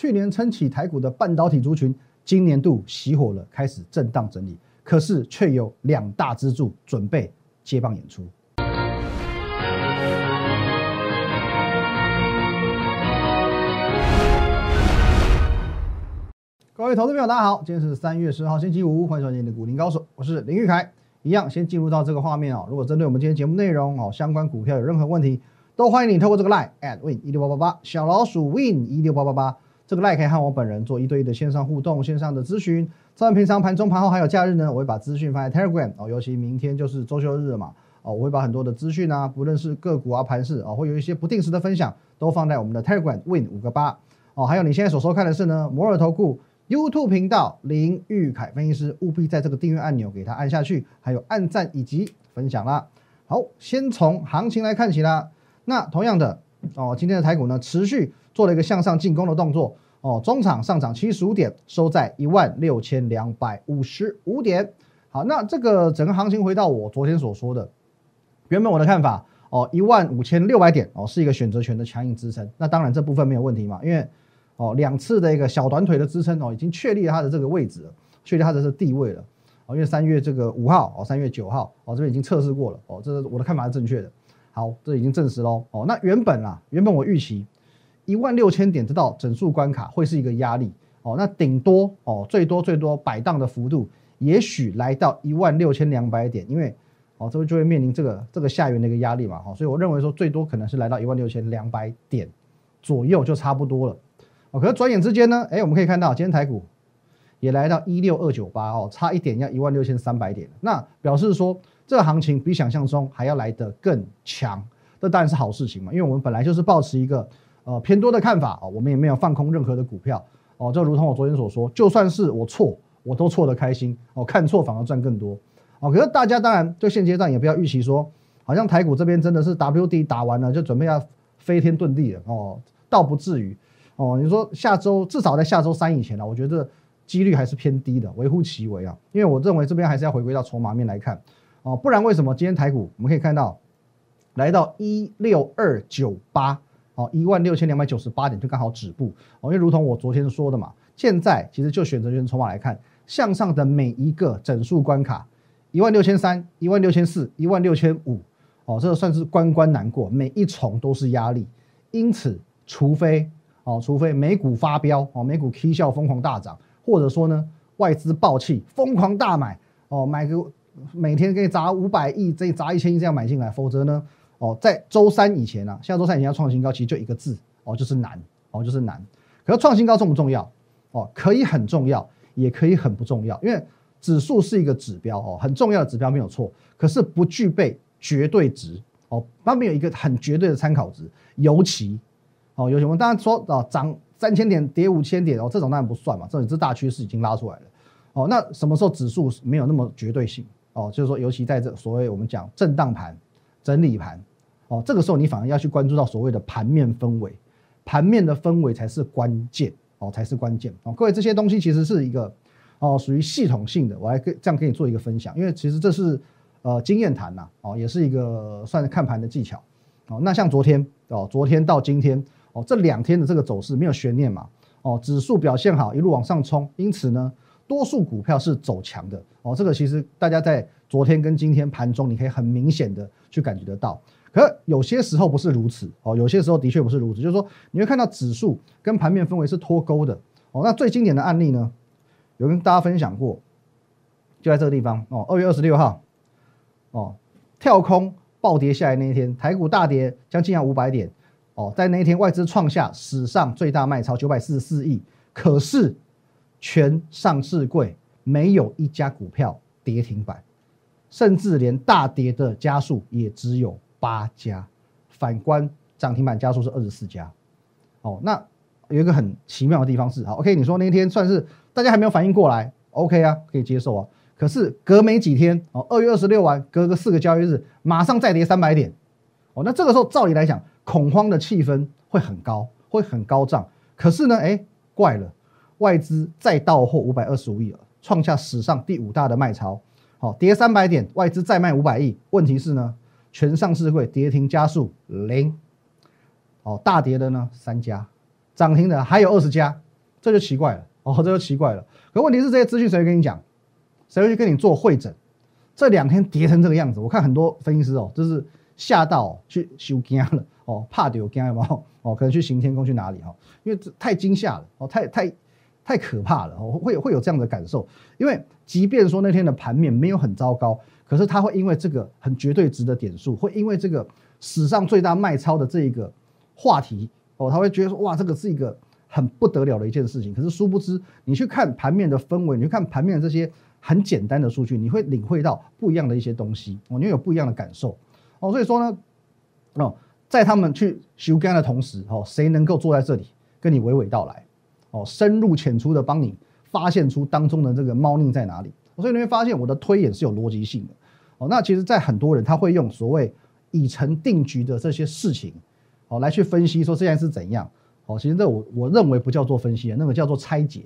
去年撑起台股的半导体族群，今年度熄火了，开始震荡整理，可是却有两大支柱准备接棒演出。各位投资朋友，大家好，今天是三月十号星期五，欢迎收看今天的股林高手，我是林玉凯。一样，先进入到这个画面哦。如果针对我们今天节目内容哦，相关股票有任何问题，都欢迎你透过这个 line at win 一六八八八小老鼠 win 一六八八八这个 Like 可以和我本人做一对一的线上互动、线上的咨询。在平常盘中、盘后还有假日呢，我会把资讯放在 Telegram 哦，尤其明天就是周休日了嘛哦，我会把很多的资讯啊，不论是个股啊、盘势啊，会有一些不定时的分享，都放在我们的 Telegram win 五个八哦。还有你现在所收看的是呢摩尔投顾。YouTube 频道林玉凯分析师，务必在这个订阅按钮给他按下去，还有按赞以及分享啦。好，先从行情来看起啦。那同样的哦，今天的台股呢，持续做了一个向上进攻的动作哦，中场上涨七十五点，收在一万六千两百五十五点。好，那这个整个行情回到我昨天所说的，原本我的看法哦，一万五千六百点哦，是一个选择权的强硬支撑。那当然这部分没有问题嘛，因为。哦，两次的一个小短腿的支撑哦，已经确立它的这个位置了，确立它的这地位了。哦，因为三月这个五号哦，三月九号哦，这边已经测试过了哦，这是我的看法是正确的。好，这已经证实喽。哦，那原本啊，原本我预期一万六千点这道整数关卡会是一个压力哦，那顶多哦，最多最多摆荡的幅度，也许来到一万六千两百点，因为哦，这边就会面临这个这个下缘的一个压力嘛。哈，所以我认为说最多可能是来到一万六千两百点左右就差不多了。哦，可是转眼之间呢，哎，我们可以看到今天台股也来到一六二九八哦，差一点要一万六千三百点，那表示说这个行情比想象中还要来得更强，这当然是好事情嘛，因为我们本来就是保持一个呃偏多的看法哦，我们也没有放空任何的股票哦，就如同我昨天所说，就算是我错，我都错得开心哦，看错反而赚更多哦。可是大家当然就现阶段也不要预期说，好像台股这边真的是 W D 打完了就准备要飞天遁地了哦，倒不至于。哦，你说下周至少在下周三以前呢，我觉得几率还是偏低的，微乎其微啊。因为我认为这边还是要回归到筹码面来看，哦，不然为什么今天台股我们可以看到来到一六二九八，哦，一万六千两百九十八点就刚好止步，哦，因为如同我昨天说的嘛，现在其实就选择权筹码来看，向上的每一个整数关卡，一万六千三、一万六千四、一万六千五，哦，这个算是关关难过，每一重都是压力，因此除非。哦，除非美股发飙，哦，美股 K 笑疯狂大涨，或者说呢，外资暴气疯狂大买，哦，买个每天可以砸五百亿，这砸一千亿这样买进来，否则呢，哦，在周三以前呢，下周三以前要创新高，其实就一个字，哦，就是难，哦，就是难。可是创新高重不重要？哦，可以很重要，也可以很不重要，因为指数是一个指标，哦，很重要的指标没有错，可是不具备绝对值，哦，它没有一个很绝对的参考值，尤其。哦，有什么？当然说啊，涨三千点，跌五千点，哦，这种当然不算嘛。这种是大趋势已经拉出来了。哦，那什么时候指数没有那么绝对性？哦，就是说，尤其在这所谓我们讲震荡盘、整理盘，哦，这个时候你反而要去关注到所谓的盘面氛围，盘面的氛围才是关键，哦，才是关键。哦，各位这些东西其实是一个哦，属于系统性的。我来跟这样跟你做一个分享，因为其实这是呃经验谈呐，哦，也是一个算是看盘的技巧。哦，那像昨天哦，昨天到今天。哦，这两天的这个走势没有悬念嘛？哦，指数表现好，一路往上冲，因此呢，多数股票是走强的。哦，这个其实大家在昨天跟今天盘中，你可以很明显的去感觉得到。可有些时候不是如此。哦，有些时候的确不是如此，就是说你会看到指数跟盘面氛围是脱钩的。哦，那最经典的案例呢，有跟大家分享过，就在这个地方。哦，二月二十六号，哦，跳空暴跌下来那一天，台股大跌将近要五百点。哦，在那一天，外资创下史上最大卖超九百四十四亿，可是全上市柜没有一家股票跌停板，甚至连大跌的家数也只有八家，反观涨停板家数是二十四家。哦，那有一个很奇妙的地方是，好，OK，你说那天算是大家还没有反应过来，OK 啊，可以接受啊。可是隔没几天，哦，二月二十六完，隔个四个交易日，马上再跌三百点，哦，那这个时候照理来讲。恐慌的气氛会很高，会很高涨。可是呢，哎，怪了，外资再到货五百二十五亿了，创下史上第五大的卖超。好，跌三百点，外资再卖五百亿。问题是呢，全上市会跌停加速零。哦，大跌的呢三家，涨停的还有二十家。这就奇怪了哦，这就奇怪了。可问题是这些资讯谁会跟你讲？谁会去跟你做会诊？这两天跌成这个样子，我看很多分析师哦，就是吓到去修惊了哦，怕丢惊嘛哦，可能去行天宫去哪里哈？因为这太惊吓了哦，太太太可怕了哦，会会有这样的感受。因为即便说那天的盘面没有很糟糕，可是它会因为这个很绝对值的点数，会因为这个史上最大卖超的这一个话题哦，他会觉得说哇，这个是一个很不得了的一件事情。可是殊不知，你去看盘面的氛围，你去看盘面的这些。很简单的数据，你会领会到不一样的一些东西哦，你有不一样的感受哦。所以说呢，哦，在他们去修干的同时，哦，谁能够坐在这里跟你娓娓道来，哦，深入浅出的帮你发现出当中的这个猫腻在哪里？所以你会发现我的推演是有逻辑性的哦。那其实，在很多人他会用所谓已成定局的这些事情，哦，来去分析说这件事怎样哦。其实这我我认为不叫做分析，那个叫做拆解。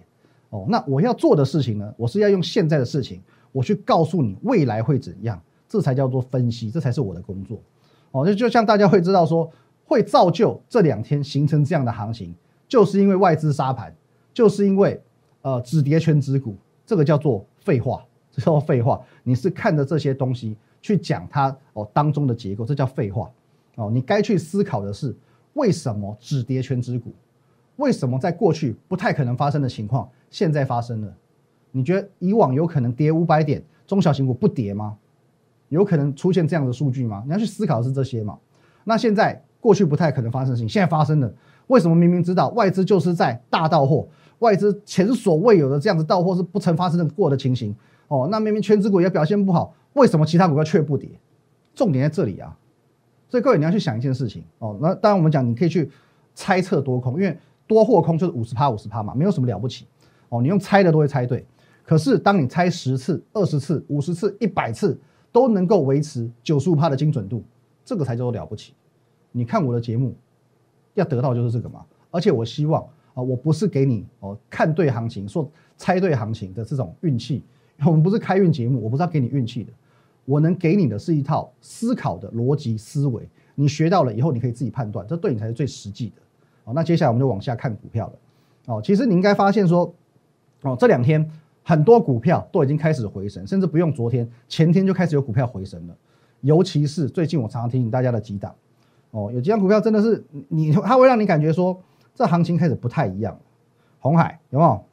哦，那我要做的事情呢？我是要用现在的事情，我去告诉你未来会怎样，这才叫做分析，这才是我的工作。哦，就就像大家会知道说，会造就这两天形成这样的行情，就是因为外资杀盘，就是因为呃止跌圈止股，这个叫做废话，这叫废话。你是看着这些东西去讲它哦当中的结构，这叫废话。哦，你该去思考的是为什么止跌圈止股。为什么在过去不太可能发生的情况，现在发生了？你觉得以往有可能跌五百点，中小型股不跌吗？有可能出现这样的数据吗？你要去思考的是这些嘛？那现在过去不太可能发生的事情，现在发生了。为什么明明知道外资就是在大到货，外资前所未有的这样子到货是不曾发生过的情形？哦，那明明全指股也表现不好，为什么其他股票却不跌？重点在这里啊！所以各位你要去想一件事情哦。那当然我们讲，你可以去猜测多空，因为。多或空就是五十趴五十趴嘛，没有什么了不起哦。你用猜的都会猜对，可是当你猜十次、二十次、五十次、一百次都能够维持九十五趴的精准度，这个才叫做了不起。你看我的节目，要得到就是这个嘛。而且我希望啊，我不是给你哦看对行情、说猜对行情的这种运气。我们不是开运节目，我不是要给你运气的。我能给你的是一套思考的逻辑思维，你学到了以后，你可以自己判断，这对你才是最实际的。哦，那接下来我们就往下看股票了。哦，其实你应该发现说，哦，这两天很多股票都已经开始回升，甚至不用昨天，前天就开始有股票回升了。尤其是最近我常常提醒大家的几档，哦，有几档股票真的是你，它会让你感觉说，这行情开始不太一样。红海有没有？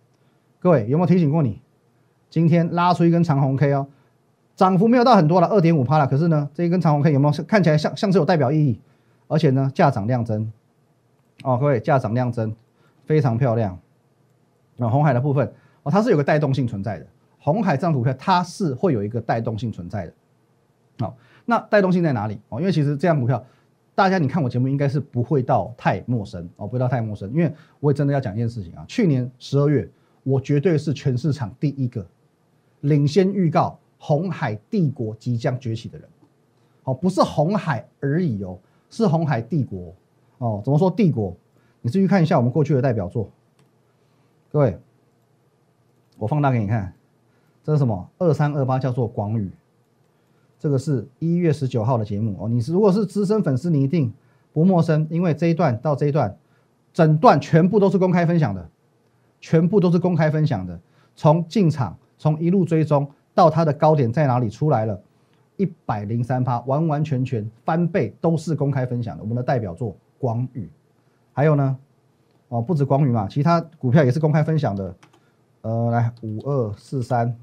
各位有没有提醒过你？今天拉出一根长红 K 哦，涨幅没有到很多了，二点五趴了。可是呢，这一根长红 K 有没有看起来像像是有代表意义？而且呢，价涨量增。哦，各位，价涨量增，非常漂亮。那红海的部分哦，它是有个带动性存在的。红海这张股票它是会有一个带动性存在的。好，那带动性在哪里？哦，因为其实这张股票，大家你看我节目应该是不会到太陌生哦，不会到太陌生。因为我也真的要讲一件事情啊，去年十二月，我绝对是全市场第一个领先预告红海帝国即将崛起的人。好，不是红海而已哦，是红海帝国。哦，怎么说帝国？你继续看一下我们过去的代表作。各位，我放大给你看，这是什么？二三二八叫做广宇，这个是一月十九号的节目哦。你是如果是资深粉丝，你一定不陌生，因为这一段到这一段，整段全部都是公开分享的，全部都是公开分享的。从进场，从一路追踪到它的高点在哪里出来了，一百零三趴，完完全全翻倍，都是公开分享的。我们的代表作。光宇，还有呢，哦，不止光宇嘛，其他股票也是公开分享的。呃，来五二四三，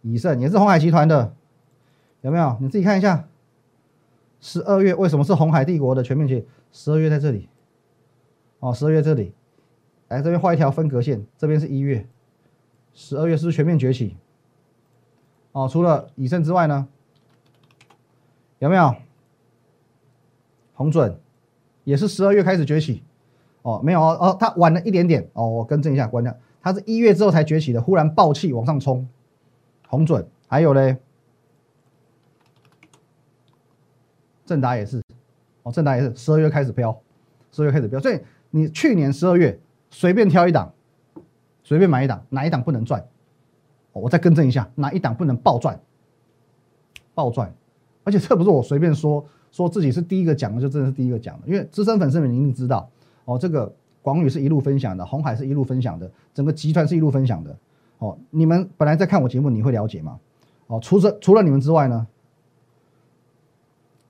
以盛也是红海集团的，有没有？你自己看一下。十二月为什么是红海帝国的全面期？十二月在这里，哦，十二月这里，来这边画一条分隔线，这边是一月，十二月是是全面崛起？哦，除了以盛之外呢，有没有？红准。也是十二月开始崛起，哦，没有哦，哦，它晚了一点点哦，我更正一下，关掉，它是一月之后才崛起的，忽然爆气往上冲，红准，还有嘞，正达也是，哦，正达也是十二月开始飙，十二月开始飙，所以你去年十二月随便挑一档，随便买一档，哪一档不能赚？哦我再更正一下，哪一档不能暴赚？暴赚，而且这不是我随便说。说自己是第一个讲的，就真的是第一个讲的，因为资深粉丝们，一定知道哦，这个广宇是一路分享的，红海是一路分享的，整个集团是一路分享的。哦，你们本来在看我节目，你会了解吗？哦，除了除了你们之外呢？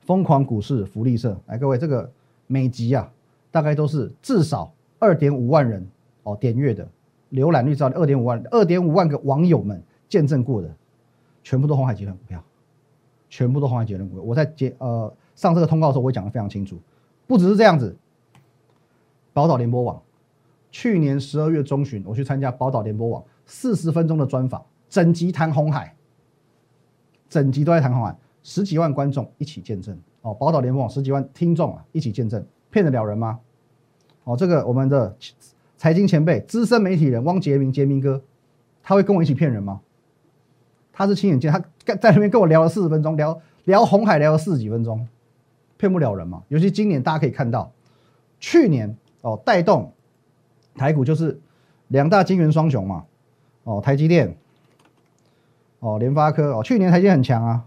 疯狂股市福利社，来各位，这个每集啊，大概都是至少二点五万人哦点阅的，浏览率至少二点五万，二点五万个网友们见证过的，全部都红海集团股票，全部都红海集团股票。我在接呃上这个通告的时候，我讲的非常清楚，不只是这样子。宝岛联播网，去年十二月中旬，我去参加宝岛联播网四十分钟的专访，整集谈红海，整集都在谈红海。十几万观众一起见证哦，宝岛联盟十几万听众啊一起见证，骗得了人吗？哦，这个我们的财经前辈、资深媒体人汪杰明杰明哥，他会跟我一起骗人吗？他是亲眼见，他在那边跟我聊了四十分钟，聊聊红海聊了四十几分钟，骗不了人嘛。尤其今年大家可以看到，去年哦带动台股就是两大金元双雄嘛，哦台积电，哦联发科哦，去年台积很强啊。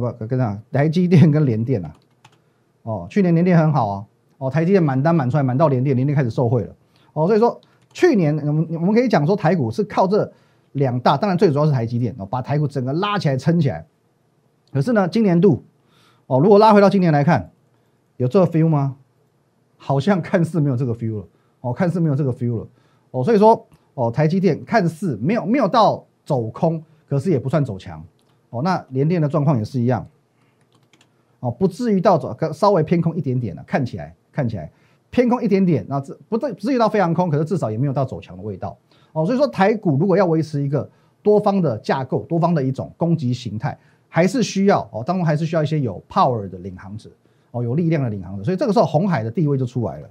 不，跟上台积电跟联电啊，哦，去年联电很好啊，哦，台积电满单满出来，满到联电，联电开始受贿了，哦，所以说去年我们我们可以讲说台股是靠这两大，当然最主要是台积电哦，把台股整个拉起来撑起来。可是呢，今年度哦，如果拉回到今年来看，有这个 feel 吗？好像看似没有这个 feel 了，哦，看似没有这个 feel 了，哦，所以说哦，台积电看似没有没有到走空，可是也不算走强。哦，那联电的状况也是一样，哦，不至于到走，稍微偏空一点点了，看起来看起来偏空一点点，那这不对，不至于到非常空，可是至少也没有到走强的味道。哦，所以说台股如果要维持一个多方的架构，多方的一种攻击形态，还是需要哦，当中还是需要一些有 power 的领航者，哦，有力量的领航者。所以这个时候红海的地位就出来了，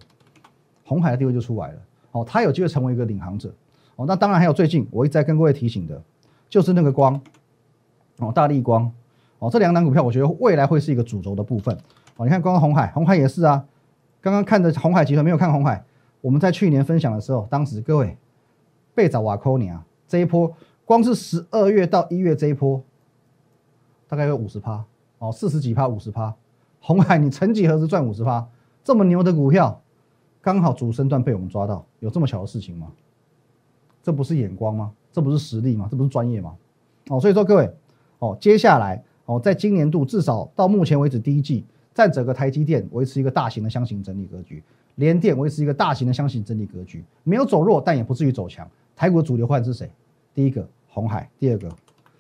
红海的地位就出来了。哦，它有机会成为一个领航者。哦，那当然还有最近我一直在跟各位提醒的，就是那个光。哦，大力光，哦，这两档股票，我觉得未来会是一个主轴的部分。哦，你看，刚刚红海，红海也是啊。刚刚看的红海集团没有看红海，我们在去年分享的时候，当时各位贝早瓦科尼啊，这一波光是十二月到一月这一波，大概有五十趴，哦，四十几趴，五十趴。红海，你曾几何时赚五十趴？这么牛的股票，刚好主升段被我们抓到，有这么巧的事情吗？这不是眼光吗？这不是实力吗？这不是专业吗？哦，所以说各位。哦，接下来哦，在今年度至少到目前为止第一季，在整个台积电维持一个大型的箱型整理格局，联电维持一个大型的箱型整理格局，没有走弱，但也不至于走强。台股的主流换是谁？第一个红海，第二个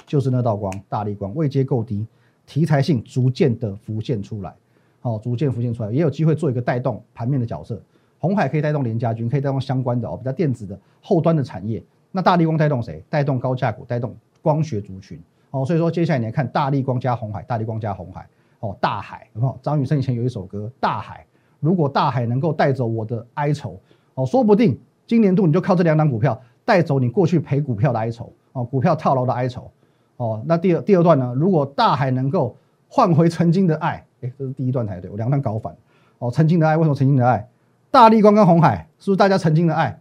就是那道光，大力光位阶够低，题材性逐渐的浮现出来，好，逐渐浮现出来，也有机会做一个带动盘面的角色。红海可以带动联家军，可以带动相关的哦，比较电子的后端的产业。那大力光带动谁？带动高价股，带动光学族群。哦，所以说接下来你来看大力光加红海，大力光加红海，哦，大海，有没有？张雨生以前有一首歌《大海》，如果大海能够带走我的哀愁，哦，说不定今年度你就靠这两档股票带走你过去赔股票的哀愁，哦，股票套牢的哀愁，哦，那第二第二段呢？如果大海能够换回曾经的爱，哎，这是第一段才对，我两段搞反，哦，曾经的爱为什么曾经的爱？大力光跟红海是不是大家曾经的爱？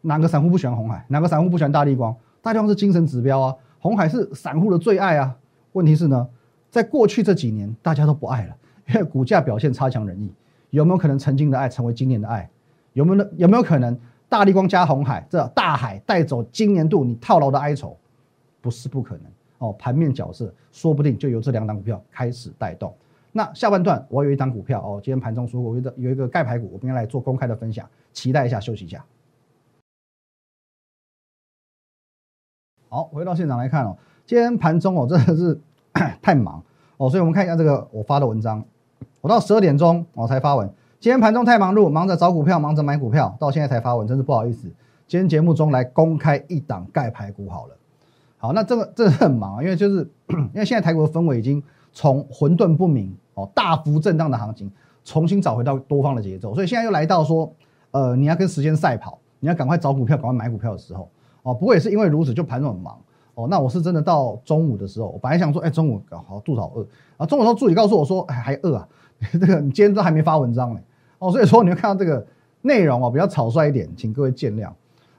哪个散户不喜欢红海？哪个散户不喜欢大力光？大力光是精神指标啊。红海是散户的最爱啊，问题是呢，在过去这几年大家都不爱了，因为股价表现差强人意。有没有可能曾经的爱成为今年的爱？有没有有没有可能大力光加红海这大海带走今年度你套牢的哀愁？不是不可能哦，盘面角色说不定就由这两档股票开始带动。那下半段我有一档股票哦，今天盘中说我有一个有一个盖牌股，我们要来做公开的分享，期待一下，休息一下。好，回到现场来看哦，今天盘中哦真的是 太忙哦，所以我们看一下这个我发的文章，我到十二点钟我才发文。今天盘中太忙碌，忙着找股票，忙着买股票，到现在才发文，真是不好意思。今天节目中来公开一档盖牌股好了。好，那这个真的很忙啊，因为就是 因为现在台股的氛围已经从混沌不明哦，大幅震荡的行情，重新找回到多方的节奏，所以现在又来到说，呃，你要跟时间赛跑，你要赶快找股票，赶快买股票的时候。哦，不过也是因为如此，就盘中很忙哦。那我是真的到中午的时候，我本来想说，哎，中午好肚子好饿啊。中午的时候助理告诉我说，哎，还饿啊？这个你今天都还没发文章呢。哦，所以说你会看到这个内容哦比较草率一点，请各位见谅。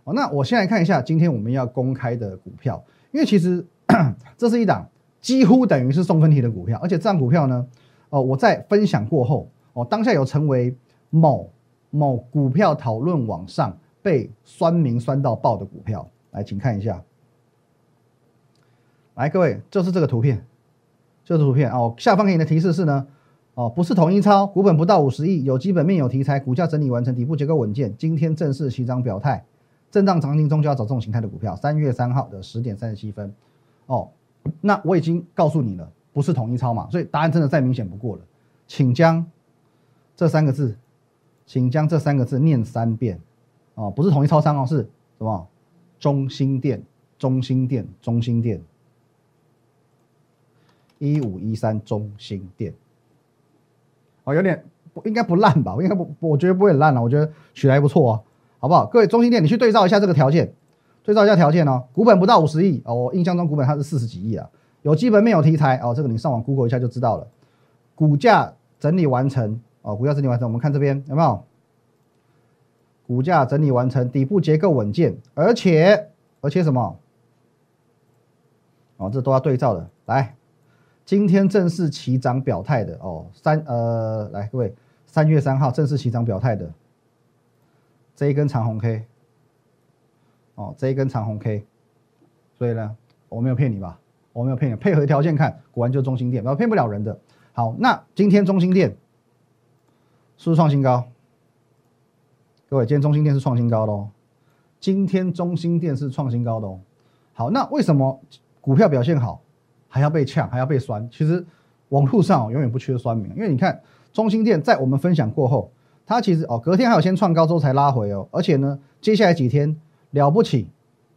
哦，那我先来看一下今天我们要公开的股票，因为其实 这是一档几乎等于是送分题的股票，而且这档股票呢，哦，我在分享过后，哦，当下有成为某某股票讨论网上被酸民酸到爆的股票，来，请看一下。来，各位，就是这个图片，就是图片哦。下方给你的提示是呢，哦，不是统一超，股本不到五十亿，有基本面有题材，股价整理完成，底部结构稳健，今天正式起涨表态，震荡长情中就要找这种形态的股票。三月三号的十点三十七分，哦，那我已经告诉你了，不是统一超嘛，所以答案真的再明显不过了，请将这三个字，请将这三个字念三遍，哦，不是统一超商哦，是什么？中心店，中心店，中心店。一五一三中心店，哦，有点不应该不烂吧？应该不，我觉得不会烂了。我觉得取来不错啊，好不好？各位中心店，你去对照一下这个条件，对照一下条件哦。股本不到五十亿哦，我印象中股本它是四十几亿啊。有基本面有题材哦，这个你上网 Google 一下就知道了。股价整理完成哦，股价整理完成，我们看这边有没有？股价整理完成，底部结构稳健，而且而且什么？哦，这都要对照的，来。今天正式起涨表态的哦，三呃，来各位，三月三号正式起涨表态的这一根长红 K，哦，这一根长红 K，所以呢，我没有骗你吧？我没有骗你，配合条件看，果然就中心店，然后骗不了人的。好，那今天中心店是不是创新高？各位，今天中心店是创新高的哦，今天中心店是创新高的哦。好，那为什么股票表现好？还要被呛，还要被酸。其实网络上永远不缺酸民，因为你看中心店在我们分享过后，它其实哦隔天还有先创高之后才拉回哦，而且呢接下来几天了不起，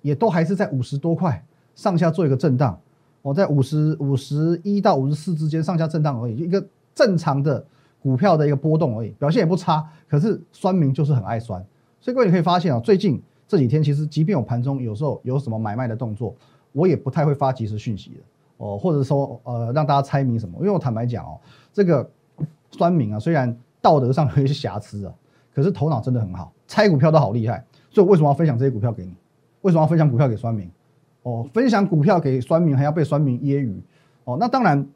也都还是在五十多块上下做一个震荡，哦在五十五十一到五十四之间上下震荡而已，一个正常的股票的一个波动而已，表现也不差。可是酸民就是很爱酸，所以各位你可以发现啊，最近这几天其实即便有盘中有时候有什么买卖的动作，我也不太会发即时讯息的。哦，或者说呃，让大家猜谜什么？因为我坦白讲哦，这个酸民啊，虽然道德上有一些瑕疵啊，可是头脑真的很好，猜股票都好厉害。所以为什么要分享这些股票给你？为什么要分享股票给酸民？哦，分享股票给酸民还要被酸民揶揄？哦，那当然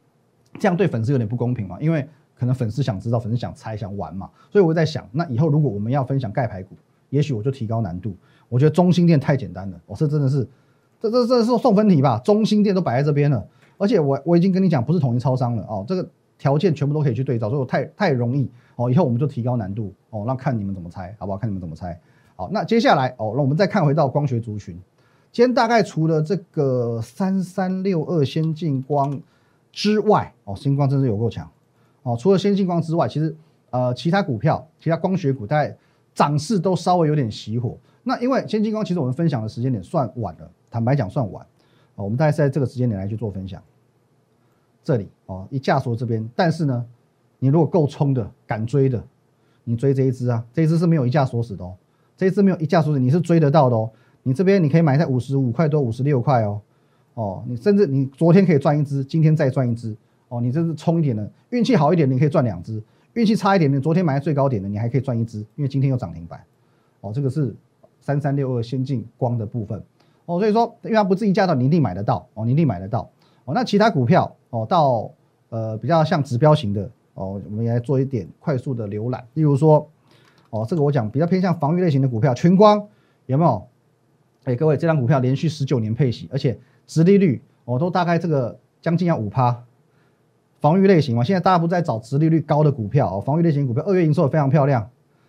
这样对粉丝有点不公平嘛，因为可能粉丝想知道，粉丝想猜想玩嘛。所以我在想，那以后如果我们要分享盖牌股，也许我就提高难度。我觉得中心店太简单了，我这真的是。这这这是送分题吧？中心店都摆在这边了，而且我我已经跟你讲，不是统一超商了哦。这个条件全部都可以去对照，所以我太太容易哦。以后我们就提高难度哦，那看你们怎么猜，好不好？看你们怎么猜。好，那接下来哦，那我们再看回到光学族群。今天大概除了这个三三六二先进光之外，哦，星光真是有够强哦。除了先进光之外，其实呃，其他股票、其他光学股大概涨势都稍微有点熄火。那因为先进光其实我们分享的时间点算晚了。坦白讲算晚，哦，我们大概是在这个时间点来去做分享。这里哦，一价所这边，但是呢，你如果够冲的，敢追的，你追这一只啊，这一只是没有一架锁死的哦，这一只没有一架锁死，你是追得到的哦。你这边你可以买在五十五块多、五十六块哦，哦，你甚至你昨天可以赚一只，今天再赚一只，哦，你这是冲一点的，运气好一点，你可以赚两只；运气差一点，你昨天买在最高点的，你还可以赚一只，因为今天又涨停板。哦，这个是三三六二先进光的部分。哦，所以说，因为它不自己价到，你一定买得到哦，你一定买得到哦。那其他股票哦，到呃比较像指标型的哦，我们也来做一点快速的浏览。例如说，哦，这个我讲比较偏向防御类型的股票，群光有没有？哎，各位，这张股票连续十九年配息，而且殖利率哦都大概这个将近要五趴。防御类型嘛，现在大家不在找殖利率高的股票哦，防御类型股票二月营收也非常漂亮，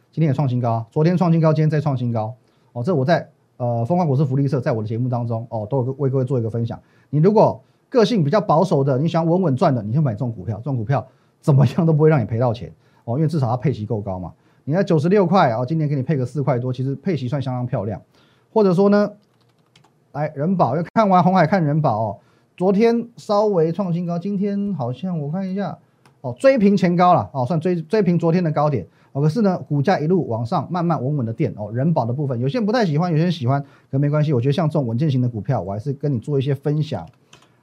今天也创新高，昨天创新高，今天再创新高哦。这我在。呃，丰光股市福利社在我的节目当中哦，都有为各位做一个分享。你如果个性比较保守的，你想稳稳赚的，你就买这种股票。这种股票怎么样都不会让你赔到钱哦，因为至少它配息够高嘛。你在九十六块哦，今年给你配个四块多，其实配息算相当漂亮。或者说呢，来人保要看完红海看人保哦，昨天稍微创新高，今天好像我看一下哦，追平前高了哦，算追追平昨天的高点。哦，可是呢，股价一路往上，慢慢稳稳的垫哦。人保的部分，有些人不太喜欢，有些人喜欢，可没关系。我觉得像这种稳健型的股票，我还是跟你做一些分享。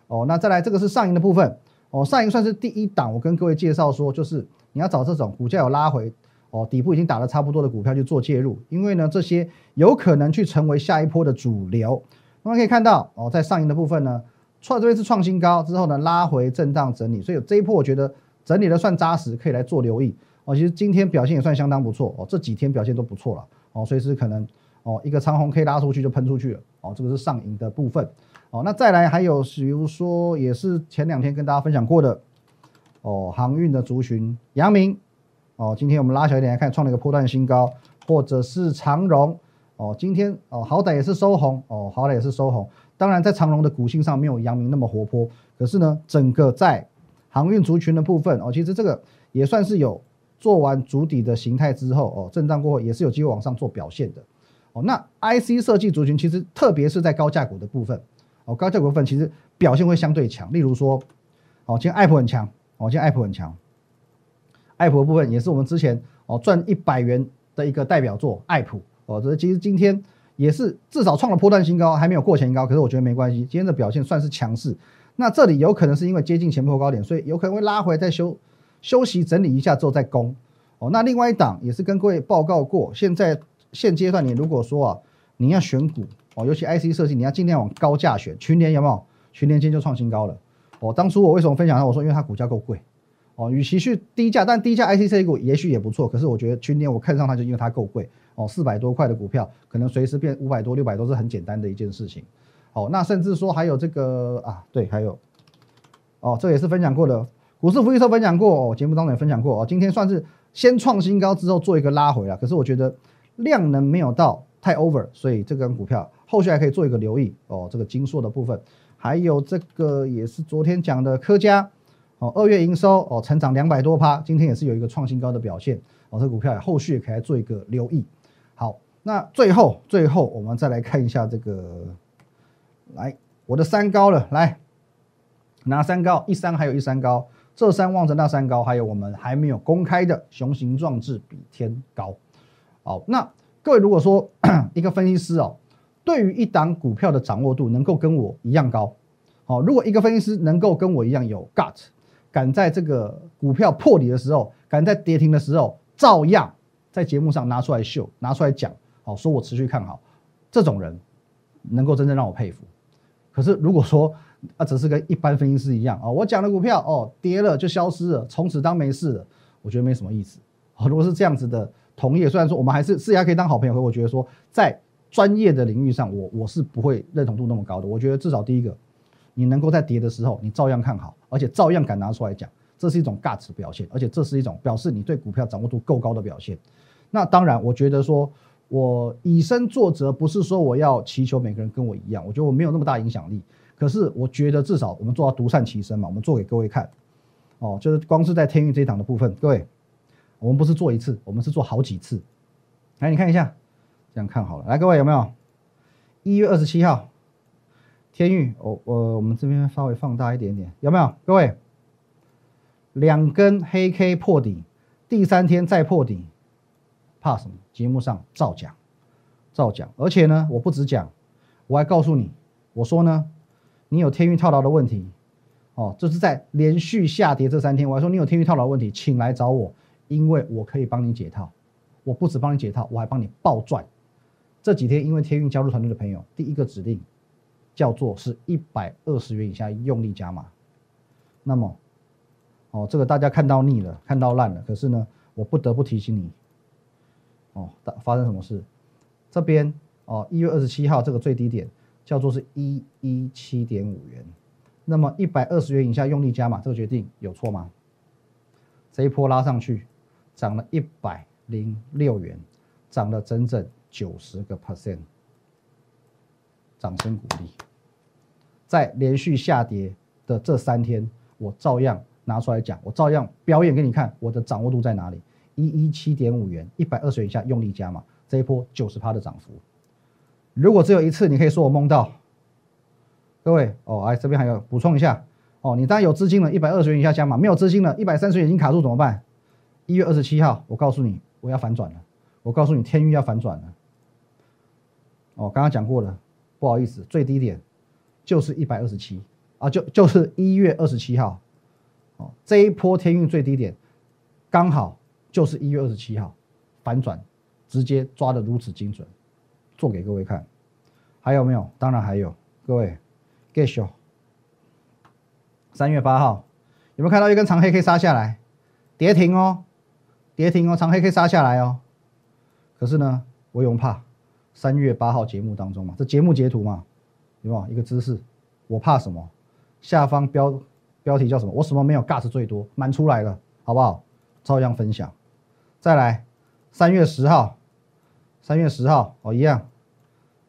哦，那再来，这个是上影的部分。哦，上影算是第一档，我跟各位介绍说，就是你要找这种股价有拉回，哦，底部已经打得差不多的股票去做介入，因为呢，这些有可能去成为下一波的主流。我们可以看到，哦，在上影的部分呢，创这边是创新高之后呢，拉回震荡整理，所以这一波我觉得整理的算扎实，可以来做留意。哦，其实今天表现也算相当不错哦，这几天表现都不错了哦，随时可能哦一个长红 K 拉出去就喷出去了哦，这个是上影的部分哦。那再来还有比如说也是前两天跟大家分享过的哦，航运的族群，阳明哦，今天我们拉小一点来看，创了一个波段新高，或者是长荣哦，今天哦好歹也是收红哦，好歹也是收红。当然在长荣的股性上没有阳明那么活泼，可是呢，整个在航运族群的部分哦，其实这个也算是有。做完主底的形态之后，哦，震荡过后也是有机会往上做表现的，哦，那 IC 设计族群其实特别是在高价股的部分，哦，高价股部分其实表现会相对强。例如说，哦，今天爱普很强，哦，今天爱普很强，爱普的部分也是我们之前哦赚一百元的一个代表作，爱普，哦，这其实今天也是至少创了波段新高，还没有过前高，可是我觉得没关系，今天的表现算是强势。那这里有可能是因为接近前破高点，所以有可能会拉回来再休。休息整理一下之后再攻，哦，那另外一档也是跟各位报告过，现在现阶段你如果说啊，你要选股哦，尤其 IC 设计，你要尽量往高价选。群联有没有？群联今天就创新高了。哦，当初我为什么分享它？我说因为它股价够贵。哦，与其去低价，但低价 I C C 股也许也不错。可是我觉得群联我看上它就因为它够贵。哦，四百多块的股票，可能随时变五百多、六百多是很简单的一件事情。哦，那甚至说还有这个啊，对，还有，哦，这也是分享过的。股市福利社分享过，哦，节目当中也分享过哦。今天算是先创新高之后做一个拉回了，可是我觉得量能没有到太 over，所以这根股票后续还可以做一个留意哦。这个金硕的部分，还有这个也是昨天讲的科家哦，二月营收哦成长两百多趴，今天也是有一个创新高的表现哦。这股票也后续也可以做一个留意。好，那最后最后我们再来看一下这个，来我的三高了，来拿三高一三还有一三高。这山望着那山高，还有我们还没有公开的雄形壮志比天高。好，那各位如果说 一个分析师哦，对于一档股票的掌握度能够跟我一样高，好，如果一个分析师能够跟我一样有 gut，敢在这个股票破底的时候，敢在跌停的时候，照样在节目上拿出来秀，拿出来讲，好，说我持续看好，这种人能够真正让我佩服。可是如果说，啊，只是跟一般分析师一样啊，我讲的股票哦，跌了就消失了，从此当没事了，我觉得没什么意思。哦，如果是这样子的同业，虽然说我们还是私下可以当好朋友，可我觉得说在专业的领域上，我我是不会认同度那么高的。我觉得至少第一个，你能够在跌的时候，你照样看好，而且照样敢拿出来讲，这是一种尬词表现，而且这是一种表示你对股票掌握度够高的表现。那当然，我觉得说我以身作则，不是说我要祈求每个人跟我一样，我觉得我没有那么大影响力。可是我觉得至少我们做到独善其身嘛，我们做给各位看，哦，就是光是在天运这一档的部分，各位，我们不是做一次，我们是做好几次。来，你看一下，这样看好了。来，各位有没有？一月二十七号，天运，我我我们这边稍微放大一点点，有没有？各位，两根黑 K 破底，第三天再破底，怕什么？节目上照讲，照讲，而且呢，我不止讲，我还告诉你，我说呢。你有天运套牢的问题，哦，就是在连续下跌这三天，我还说你有天运套牢问题，请来找我，因为我可以帮你解套。我不止帮你解套，我还帮你爆赚。这几天因为天运加入团队的朋友，第一个指令叫做是一百二十元以下用力加码。那么，哦，这个大家看到腻了，看到烂了。可是呢，我不得不提醒你，哦，发生什么事？这边哦，一月二十七号这个最低点。叫做是一一七点五元，那么一百二十元以下用力加码，这个决定有错吗？这一波拉上去，涨了一百零六元，涨了整整九十个 percent，掌声鼓励。在连续下跌的这三天，我照样拿出来讲，我照样表演给你看，我的掌握度在哪里？一一七点五元，一百二十元以下用力加码，这一波九十趴的涨幅。如果只有一次，你可以说我梦到。各位哦，哎，这边还有补充一下哦，你当然有资金了，一百二十元以下加码，没有资金了，一百三十元已经卡住怎么办？一月二十七号，我告诉你，我要反转了。我告诉你，天域要反转了。哦，刚刚讲过了，不好意思，最低点就是一百二十七啊，就就是一月二十七号。哦，这一波天运最低点刚好就是一月二十七号反转，直接抓的如此精准。做给各位看，还有没有？当然还有，各位，get show。三月八号有没有看到一根长黑 K 杀下来，跌停哦，跌停哦，长黑可以杀下来哦。可是呢，我永怕三月八号节目当中嘛，这节目截图嘛，有没有一个姿势？我怕什么？下方标标题叫什么？我什么没有？gas 最多满出来了，好不好？照样分享。再来，三月十号，三月十号哦，一样，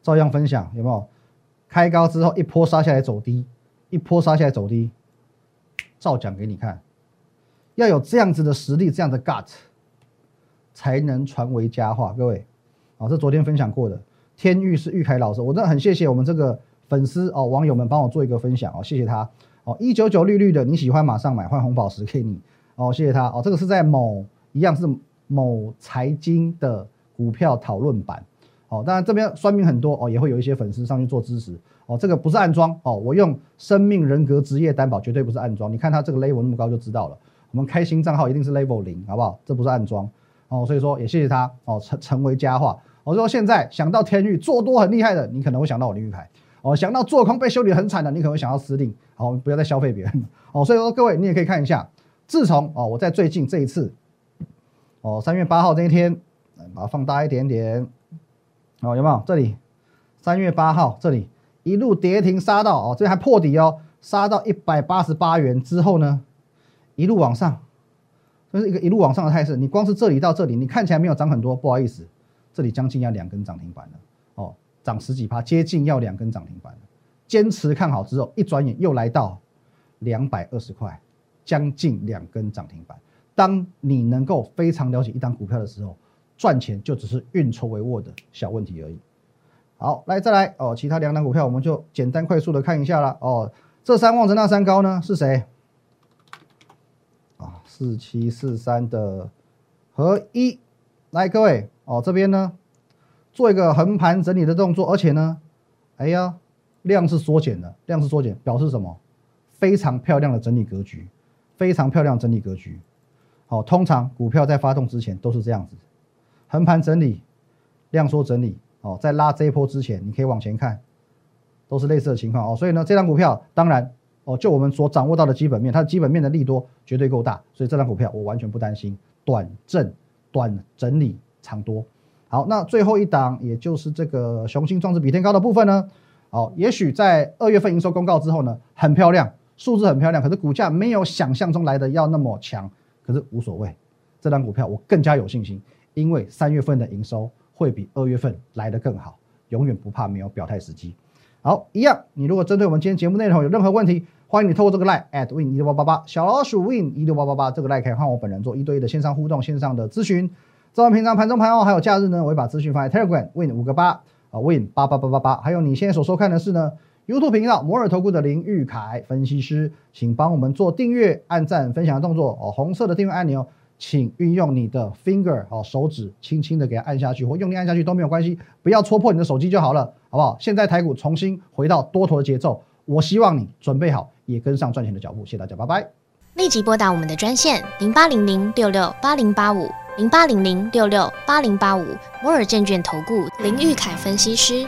照样分享，有没有？开高之后一波杀下来走低，一波杀下来走低，照讲给你看。要有这样子的实力，这样的 gut，才能传为佳话。各位，哦，这昨天分享过的，天域是玉凯老师，我真的很谢谢我们这个粉丝哦，网友们帮我做一个分享哦，谢谢他哦，一九九绿绿的，你喜欢马上买换红宝石给你哦，谢谢他哦，这个是在某一样是某财经的股票讨论版。哦，当然这边酸民很多哦，也会有一些粉丝上去做支持哦。这个不是暗装哦，我用生命人格职业担保，绝对不是暗装。你看它这个 level 那么高就知道了。我们开新账号一定是 level 零，好不好？这不是暗装哦。所以说也谢谢他哦，成成为佳话。我说现在想到天域做多很厉害的，你可能会想到我林玉凯哦。想到做空被修理很惨的，你可能会想到司令。好，不要再消费别人哦。所以说各位你也可以看一下，自从哦我在最近这一次哦三月八号这一天，把它放大一点点。哦，有没有？这里三月八号，这里一路跌停杀到哦，这还破底哦，杀到一百八十八元之后呢，一路往上，这是一个一路往上的态势。你光是这里到这里，你看起来没有涨很多，不好意思，这里将近要两根涨停板了哦，涨十几趴，接近要两根涨停板了。坚持看好之后，一转眼又来到两百二十块，将近两根涨停板。当你能够非常了解一档股票的时候，赚钱就只是运筹帷幄的小问题而已。好，来再来哦，其他两档股票我们就简单快速的看一下了哦。这三旺、成那三高呢是谁？啊，四七四三的合一。来，各位哦，这边呢做一个横盘整理的动作，而且呢，哎呀，量是缩减的，量是缩减，表示什么？非常漂亮的整理格局，非常漂亮整理格局。好，通常股票在发动之前都是这样子。横盘整理，量缩整理，哦，在拉这一波之前，你可以往前看，都是类似的情况哦。所以呢，这张股票当然哦，就我们所掌握到的基本面，它的基本面的利多绝对够大，所以这张股票我完全不担心短正短整理长多。好，那最后一档，也就是这个雄心壮志比天高的部分呢，哦，也许在二月份营收公告之后呢，很漂亮，数字很漂亮，可是股价没有想象中来的要那么强，可是无所谓，这张股票我更加有信心。因为三月份的营收会比二月份来得更好，永远不怕没有表态时机。好，一样，你如果针对我们今天节目内容有任何问题，欢迎你透过这个 line at win 一六八八八小老鼠 win 一六八八八这个 line 可以和我本人做一对一的线上互动、线上的咨询。在我们平常盘中盘后还有假日呢，我会把资讯放在 Telegram win 五个八啊 win 八八八八八。还有你现在所收看的是呢 YouTube 频道摩尔投顾的林玉凯分析师，请帮我们做订阅、按赞、分享的动作哦，红色的订阅按钮。请运用你的 finger 哦手指，轻轻的给它按下去，或用力按下去都没有关系，不要戳破你的手机就好了，好不好？现在台股重新回到多头的节奏，我希望你准备好，也跟上赚钱的脚步。谢谢大家，拜拜。立即拨打我们的专线零八零零六六八零八五零八零零六六八零八五摩尔证券投顾林玉凯分析师。